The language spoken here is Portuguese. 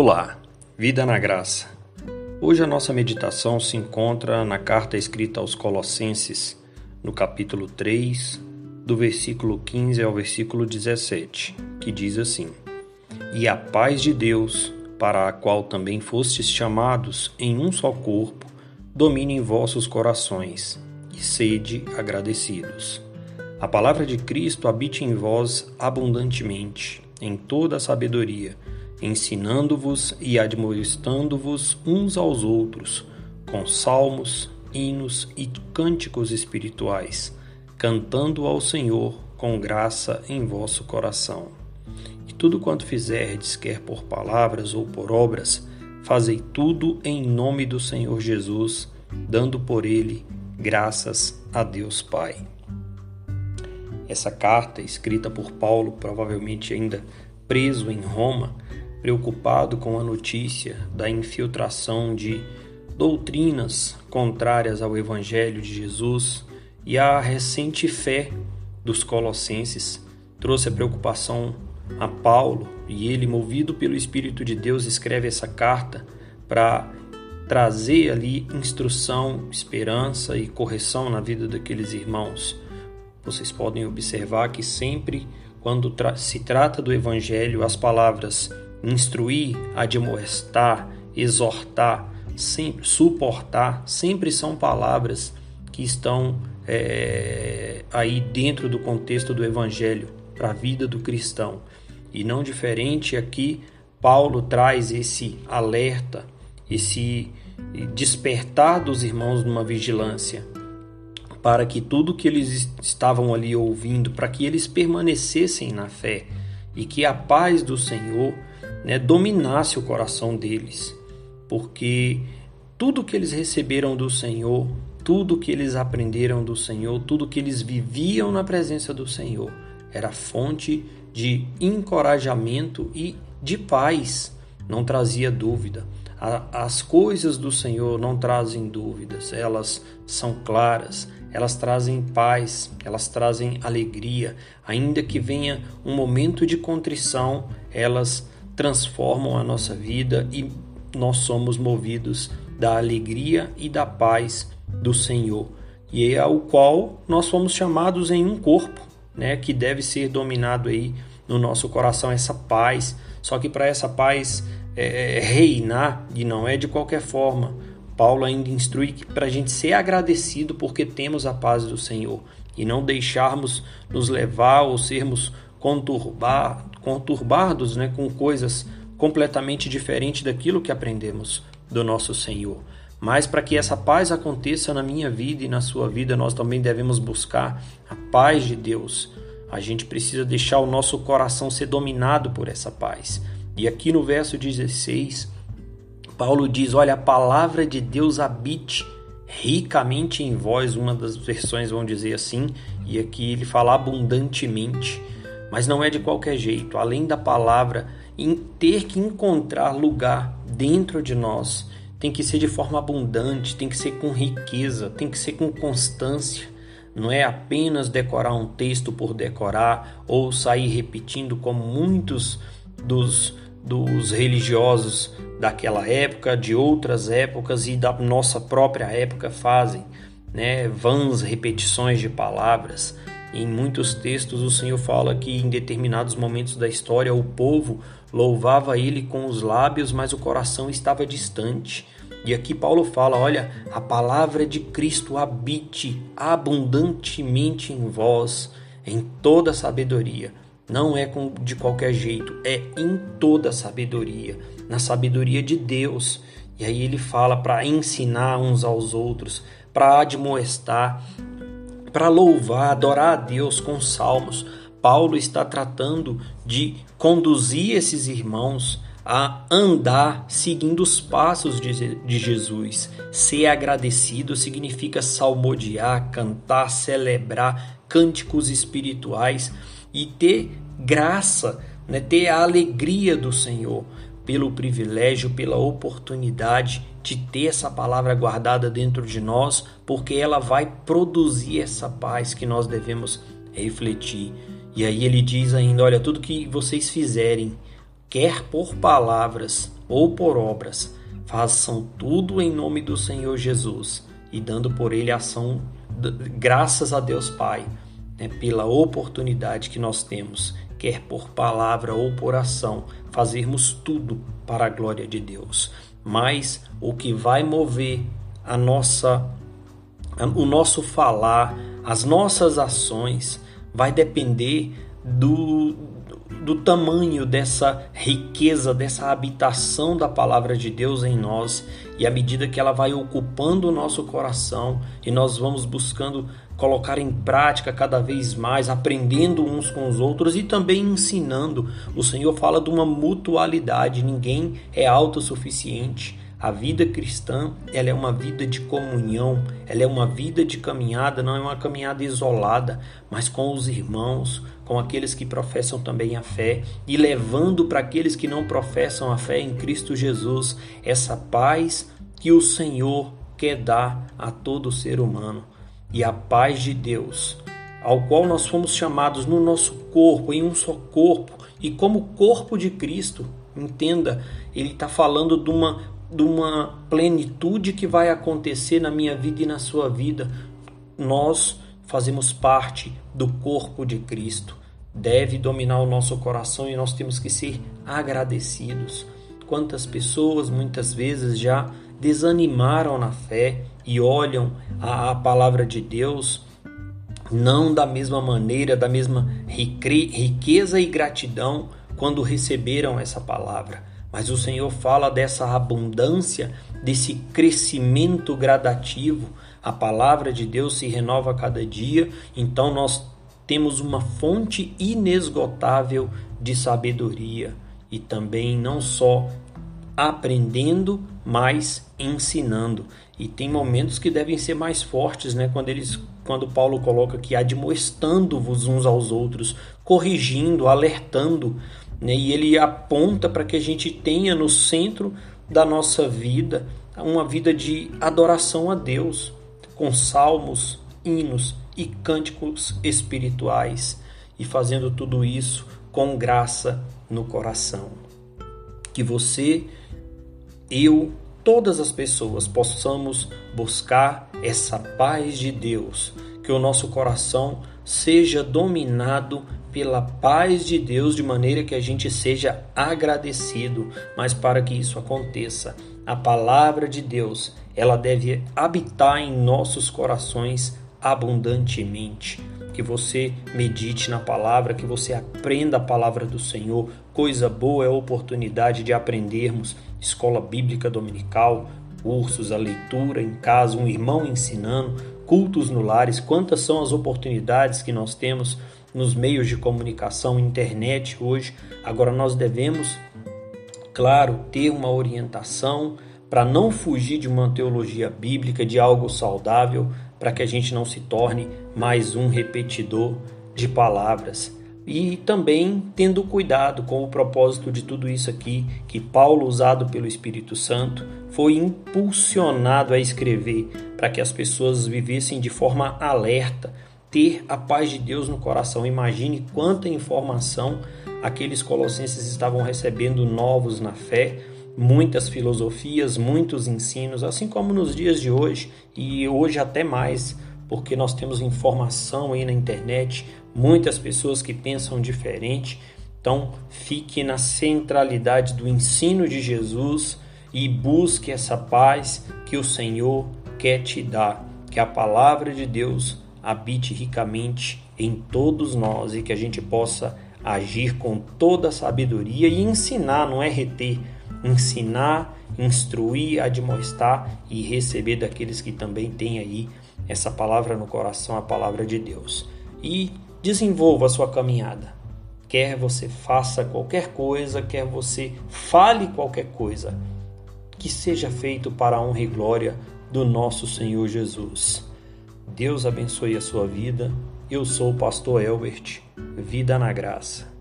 Olá, vida na graça. Hoje a nossa meditação se encontra na carta escrita aos Colossenses, no capítulo 3, do versículo 15 ao versículo 17, que diz assim: E a paz de Deus, para a qual também fostes chamados em um só corpo, domine em vossos corações, e sede agradecidos. A palavra de Cristo habite em vós abundantemente, em toda a sabedoria, ensinando-vos e admoestando-vos uns aos outros, com salmos, hinos e cânticos espirituais, cantando ao Senhor com graça em vosso coração. E tudo quanto fizerdes, quer por palavras ou por obras, fazei tudo em nome do Senhor Jesus, dando por ele graças a Deus Pai. Essa carta, escrita por Paulo, provavelmente ainda preso em Roma, preocupado com a notícia da infiltração de doutrinas contrárias ao Evangelho de Jesus e à recente fé dos colossenses, trouxe a preocupação a Paulo e ele, movido pelo Espírito de Deus, escreve essa carta para trazer ali instrução, esperança e correção na vida daqueles irmãos. Vocês podem observar que sempre quando tra se trata do Evangelho, as palavras instruir, admoestar, exortar, sempre, suportar, sempre são palavras que estão é, aí dentro do contexto do Evangelho para a vida do cristão. E não diferente aqui, Paulo traz esse alerta, esse despertar dos irmãos numa vigilância, para que tudo que eles estavam ali ouvindo, para que eles permanecessem na fé e que a paz do Senhor né, dominasse o coração deles, porque tudo que eles receberam do Senhor, tudo que eles aprenderam do Senhor, tudo que eles viviam na presença do Senhor, era fonte de encorajamento e de paz, não trazia dúvida. As coisas do Senhor não trazem dúvidas, elas são claras, elas trazem paz, elas trazem alegria. Ainda que venha um momento de contrição, elas transformam a nossa vida e nós somos movidos da alegria e da paz do Senhor. E é ao qual nós fomos chamados em um corpo, né, que deve ser dominado aí no nosso coração essa paz. Só que para essa paz é, é, reinar e não é de qualquer forma. Paulo ainda instrui para a gente ser agradecido porque temos a paz do Senhor e não deixarmos nos levar ou sermos conturbar, conturbados né, com coisas completamente diferentes daquilo que aprendemos do nosso Senhor. Mas para que essa paz aconteça na minha vida e na sua vida, nós também devemos buscar a paz de Deus. A gente precisa deixar o nosso coração ser dominado por essa paz. E aqui no verso 16, Paulo diz: Olha, a palavra de Deus habite ricamente em vós. Uma das versões vão dizer assim, e aqui ele fala abundantemente. Mas não é de qualquer jeito, além da palavra em ter que encontrar lugar dentro de nós, tem que ser de forma abundante, tem que ser com riqueza, tem que ser com constância. Não é apenas decorar um texto por decorar ou sair repetindo como muitos dos, dos religiosos daquela época, de outras épocas e da nossa própria época fazem, né? Vãs repetições de palavras. Em muitos textos, o Senhor fala que em determinados momentos da história o povo louvava ele com os lábios, mas o coração estava distante. E aqui Paulo fala: olha, a palavra de Cristo habite abundantemente em vós, em toda sabedoria. Não é de qualquer jeito, é em toda sabedoria, na sabedoria de Deus. E aí ele fala para ensinar uns aos outros, para admoestar, para louvar, adorar a Deus com salmos. Paulo está tratando de conduzir esses irmãos a andar seguindo os passos de, Jesus. Ser agradecido significa salmodiar, cantar, celebrar cânticos espirituais e ter graça, né? ter a alegria do Senhor pelo privilégio, pela oportunidade de ter essa palavra guardada dentro de nós, porque ela vai produzir essa paz que nós devemos refletir. E aí ele diz ainda: olha, tudo que vocês fizerem, quer por palavras ou por obras, façam tudo em nome do Senhor Jesus e dando por ele ação, graças a Deus Pai, né, pela oportunidade que nós temos, quer por palavra ou por ação, fazermos tudo para a glória de Deus. Mas o que vai mover a nossa o nosso falar, as nossas ações vai depender do, do tamanho dessa riqueza, dessa habitação da palavra de Deus em nós, e à medida que ela vai ocupando o nosso coração e nós vamos buscando colocar em prática cada vez mais, aprendendo uns com os outros e também ensinando. O Senhor fala de uma mutualidade, ninguém é autossuficiente. A vida cristã, ela é uma vida de comunhão, ela é uma vida de caminhada, não é uma caminhada isolada, mas com os irmãos, com aqueles que professam também a fé e levando para aqueles que não professam a fé em Cristo Jesus essa paz que o Senhor quer dar a todo ser humano. E a paz de Deus, ao qual nós fomos chamados no nosso corpo, em um só corpo, e como corpo de Cristo, entenda, ele está falando de uma de uma plenitude que vai acontecer na minha vida e na sua vida. Nós fazemos parte do corpo de Cristo. Deve dominar o nosso coração e nós temos que ser agradecidos. Quantas pessoas muitas vezes já desanimaram na fé e olham a, a palavra de Deus não da mesma maneira, da mesma riqueza e gratidão quando receberam essa palavra. Mas o Senhor fala dessa abundância, desse crescimento gradativo. A palavra de Deus se renova a cada dia, então nós temos uma fonte inesgotável de sabedoria e também não só aprendendo, mas ensinando. E tem momentos que devem ser mais fortes, né? Quando eles, quando Paulo coloca que admoestando-vos uns aos outros, corrigindo, alertando, né? E ele aponta para que a gente tenha no centro da nossa vida uma vida de adoração a Deus, com salmos, hinos e cânticos espirituais, e fazendo tudo isso com graça no coração. Que você, eu, todas as pessoas possamos buscar essa paz de Deus, que o nosso coração seja dominado pela paz de Deus de maneira que a gente seja agradecido, mas para que isso aconteça, a palavra de Deus, ela deve habitar em nossos corações abundantemente. Que você medite na palavra, que você aprenda a palavra do Senhor. Coisa boa é a oportunidade de aprendermos escola bíblica dominical, cursos, a leitura em casa, um irmão ensinando, cultos no lares. Quantas são as oportunidades que nós temos nos meios de comunicação, internet hoje. Agora nós devemos, claro, ter uma orientação para não fugir de uma teologia bíblica, de algo saudável, para que a gente não se torne mais um repetidor de palavras. E também tendo cuidado com o propósito de tudo isso aqui, que Paulo, usado pelo Espírito Santo, foi impulsionado a escrever para que as pessoas vivessem de forma alerta, ter a paz de Deus no coração. Imagine quanta informação aqueles colossenses estavam recebendo novos na fé, muitas filosofias, muitos ensinos, assim como nos dias de hoje e hoje até mais, porque nós temos informação aí na internet, muitas pessoas que pensam diferente. Então, fique na centralidade do ensino de Jesus e busque essa paz que o Senhor quer te dar, que a palavra de Deus habite ricamente em todos nós e que a gente possa agir com toda a sabedoria e ensinar, não é reter, ensinar, instruir, admoestar e receber daqueles que também têm aí essa palavra no coração, a palavra de Deus. E desenvolva a sua caminhada. Quer você faça qualquer coisa, quer você fale qualquer coisa, que seja feito para a honra e glória do nosso Senhor Jesus. Deus abençoe a sua vida. Eu sou o pastor Elbert. Vida na graça.